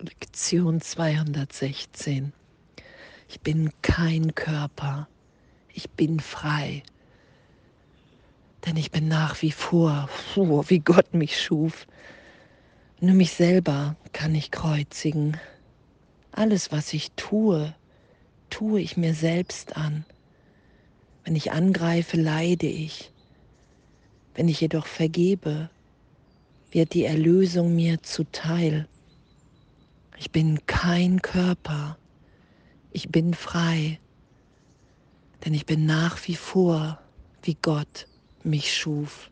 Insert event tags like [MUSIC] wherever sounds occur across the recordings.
Lektion 216. Ich bin kein Körper, ich bin frei, denn ich bin nach wie vor, wie Gott mich schuf. Nur mich selber kann ich kreuzigen. Alles, was ich tue, tue ich mir selbst an. Wenn ich angreife, leide ich. Wenn ich jedoch vergebe, wird die Erlösung mir zuteil. Ich bin kein Körper, ich bin frei, denn ich bin nach wie vor, wie Gott mich schuf.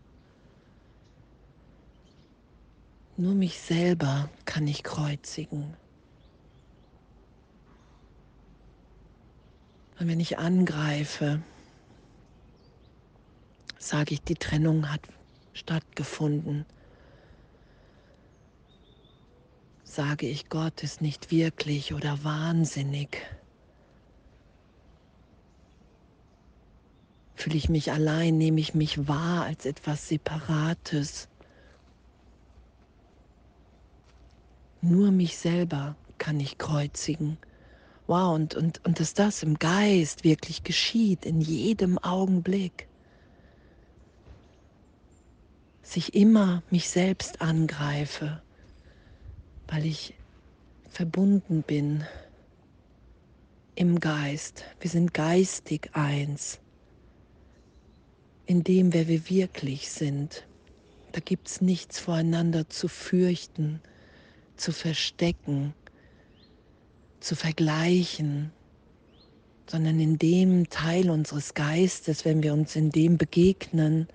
Nur mich selber kann ich kreuzigen. Und wenn ich angreife, sage ich, die Trennung hat stattgefunden. Sage ich, Gott ist nicht wirklich oder wahnsinnig. Fühle ich mich allein, nehme ich mich wahr als etwas Separates. Nur mich selber kann ich kreuzigen. Wow, und, und, und dass das im Geist wirklich geschieht, in jedem Augenblick. Sich immer mich selbst angreife weil ich verbunden bin im Geist. Wir sind geistig eins in dem, wer wir wirklich sind. Da gibt es nichts voreinander zu fürchten, zu verstecken, zu vergleichen, sondern in dem Teil unseres Geistes, wenn wir uns in dem begegnen,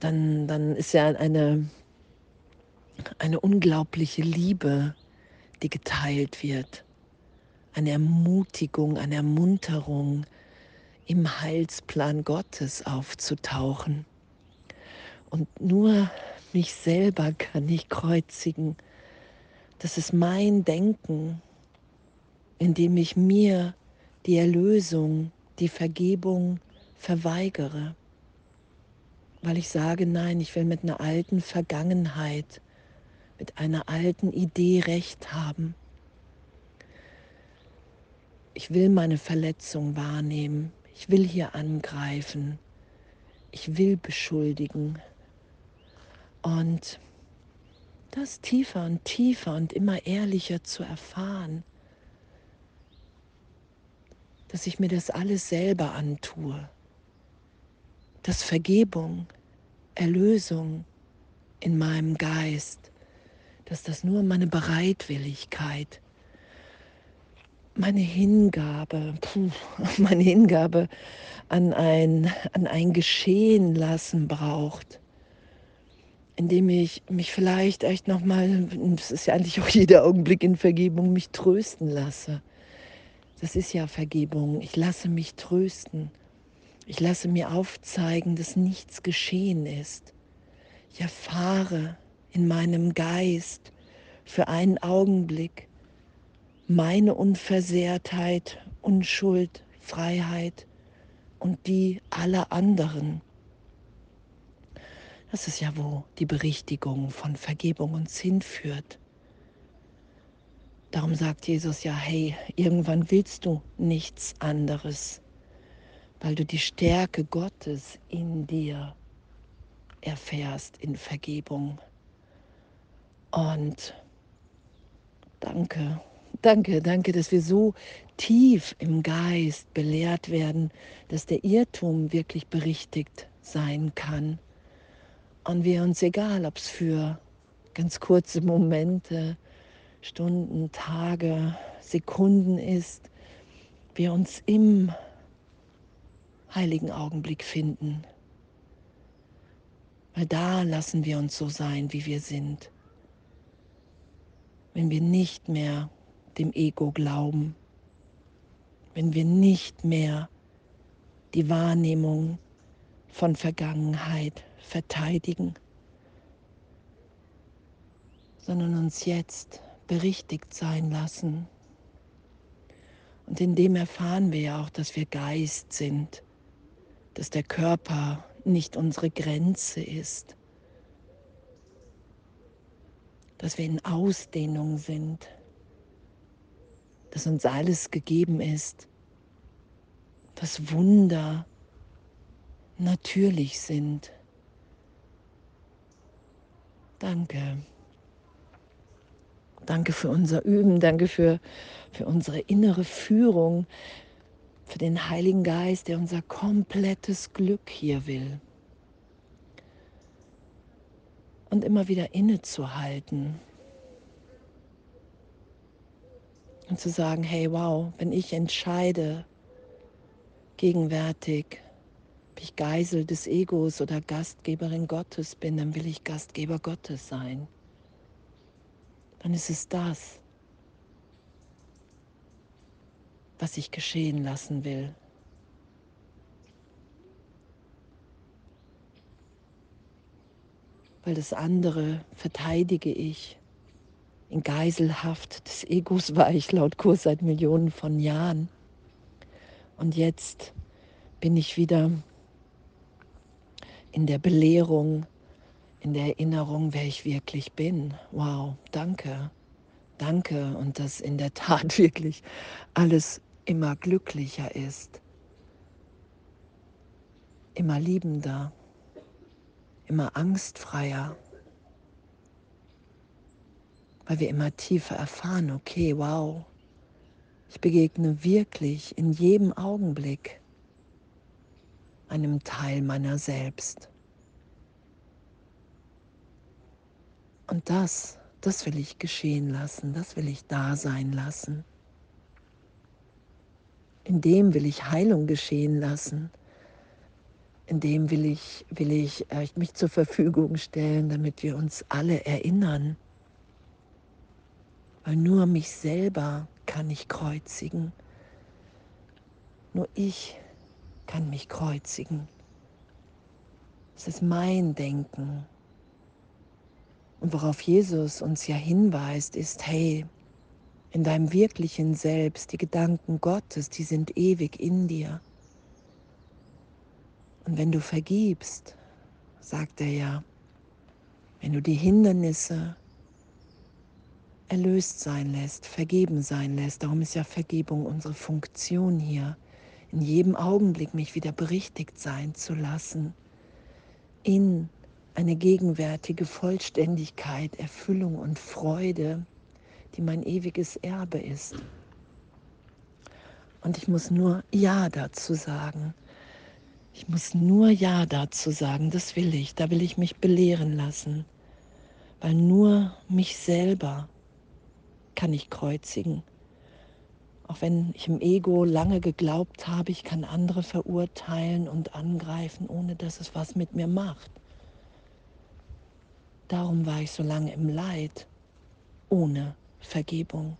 dann, dann ist ja eine eine unglaubliche Liebe, die geteilt wird, eine Ermutigung, eine Ermunterung, im Heilsplan Gottes aufzutauchen. Und nur mich selber kann ich kreuzigen. Das ist mein Denken, in dem ich mir die Erlösung, die Vergebung verweigere, weil ich sage, nein, ich will mit einer alten Vergangenheit mit einer alten Idee recht haben. Ich will meine Verletzung wahrnehmen. Ich will hier angreifen. Ich will beschuldigen. Und das tiefer und tiefer und immer ehrlicher zu erfahren, dass ich mir das alles selber antue, dass Vergebung, Erlösung in meinem Geist dass das nur meine Bereitwilligkeit, meine Hingabe, puh, [LAUGHS] meine Hingabe an ein, an ein Geschehen lassen braucht, indem ich mich vielleicht echt nochmal, das ist ja eigentlich auch [LAUGHS] jeder Augenblick in Vergebung, mich trösten lasse. Das ist ja Vergebung. Ich lasse mich trösten. Ich lasse mir aufzeigen, dass nichts geschehen ist. Ich erfahre, in meinem Geist für einen Augenblick meine Unversehrtheit, Unschuld, Freiheit und die aller anderen. Das ist ja, wo die Berichtigung von Vergebung uns hinführt. Darum sagt Jesus ja, hey, irgendwann willst du nichts anderes, weil du die Stärke Gottes in dir erfährst in Vergebung. Und danke, danke, danke, dass wir so tief im Geist belehrt werden, dass der Irrtum wirklich berichtigt sein kann. Und wir uns, egal ob es für ganz kurze Momente, Stunden, Tage, Sekunden ist, wir uns im heiligen Augenblick finden. Weil da lassen wir uns so sein, wie wir sind wenn wir nicht mehr dem Ego glauben, wenn wir nicht mehr die Wahrnehmung von Vergangenheit verteidigen, sondern uns jetzt berichtigt sein lassen. Und in dem erfahren wir ja auch, dass wir Geist sind, dass der Körper nicht unsere Grenze ist, dass wir in Ausdehnung sind, dass uns alles gegeben ist, dass Wunder natürlich sind. Danke. Danke für unser Üben, danke für, für unsere innere Führung, für den Heiligen Geist, der unser komplettes Glück hier will. Und immer wieder innezuhalten und zu sagen, hey wow, wenn ich entscheide, gegenwärtig, ob ich Geisel des Egos oder Gastgeberin Gottes bin, dann will ich Gastgeber Gottes sein. Dann ist es das, was ich geschehen lassen will. Weil das andere verteidige ich. In Geiselhaft des Egos war ich laut Kurs seit Millionen von Jahren. Und jetzt bin ich wieder in der Belehrung, in der Erinnerung, wer ich wirklich bin. Wow, danke, danke. Und dass in der Tat [LAUGHS] wirklich alles immer glücklicher ist, immer liebender, immer angstfreier, weil wir immer tiefer erfahren, okay, wow, ich begegne wirklich in jedem Augenblick einem Teil meiner selbst. Und das, das will ich geschehen lassen, das will ich da sein lassen. In dem will ich Heilung geschehen lassen. In dem will ich, will ich äh, mich zur Verfügung stellen, damit wir uns alle erinnern. Weil nur mich selber kann ich kreuzigen. Nur ich kann mich kreuzigen. Es ist mein Denken. Und worauf Jesus uns ja hinweist, ist, hey, in deinem wirklichen Selbst, die Gedanken Gottes, die sind ewig in dir. Und wenn du vergibst, sagt er ja, wenn du die Hindernisse erlöst sein lässt, vergeben sein lässt, darum ist ja Vergebung unsere Funktion hier, in jedem Augenblick mich wieder berichtigt sein zu lassen, in eine gegenwärtige Vollständigkeit, Erfüllung und Freude, die mein ewiges Erbe ist. Und ich muss nur Ja dazu sagen. Ich muss nur Ja dazu sagen, das will ich, da will ich mich belehren lassen, weil nur mich selber kann ich kreuzigen. Auch wenn ich im Ego lange geglaubt habe, ich kann andere verurteilen und angreifen, ohne dass es was mit mir macht. Darum war ich so lange im Leid, ohne Vergebung.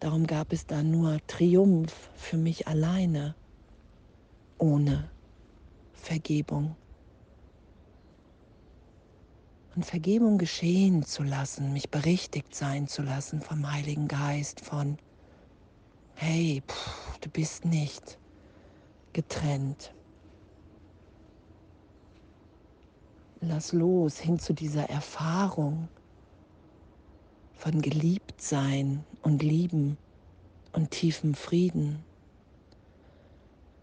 Darum gab es da nur Triumph für mich alleine, ohne Vergebung. Und Vergebung geschehen zu lassen, mich berichtigt sein zu lassen vom Heiligen Geist, von, hey, pff, du bist nicht getrennt. Lass los hin zu dieser Erfahrung von Geliebtsein und Lieben und tiefem Frieden.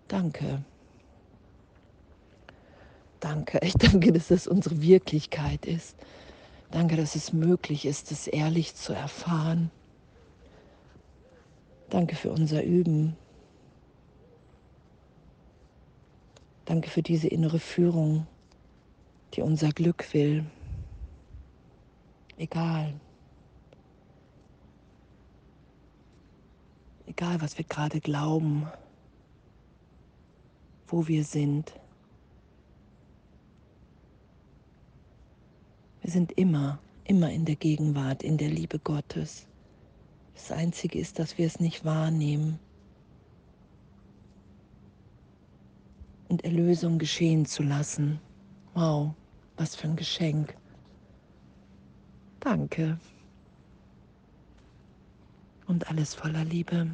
Danke. Danke, ich danke, dass das unsere Wirklichkeit ist. Danke, dass es möglich ist, es ehrlich zu erfahren. Danke für unser Üben. Danke für diese innere Führung, die unser Glück will. Egal. egal was wir gerade glauben, wo wir sind. Wir sind immer, immer in der Gegenwart, in der Liebe Gottes. Das Einzige ist, dass wir es nicht wahrnehmen und Erlösung geschehen zu lassen. Wow, was für ein Geschenk. Danke. Und alles voller Liebe.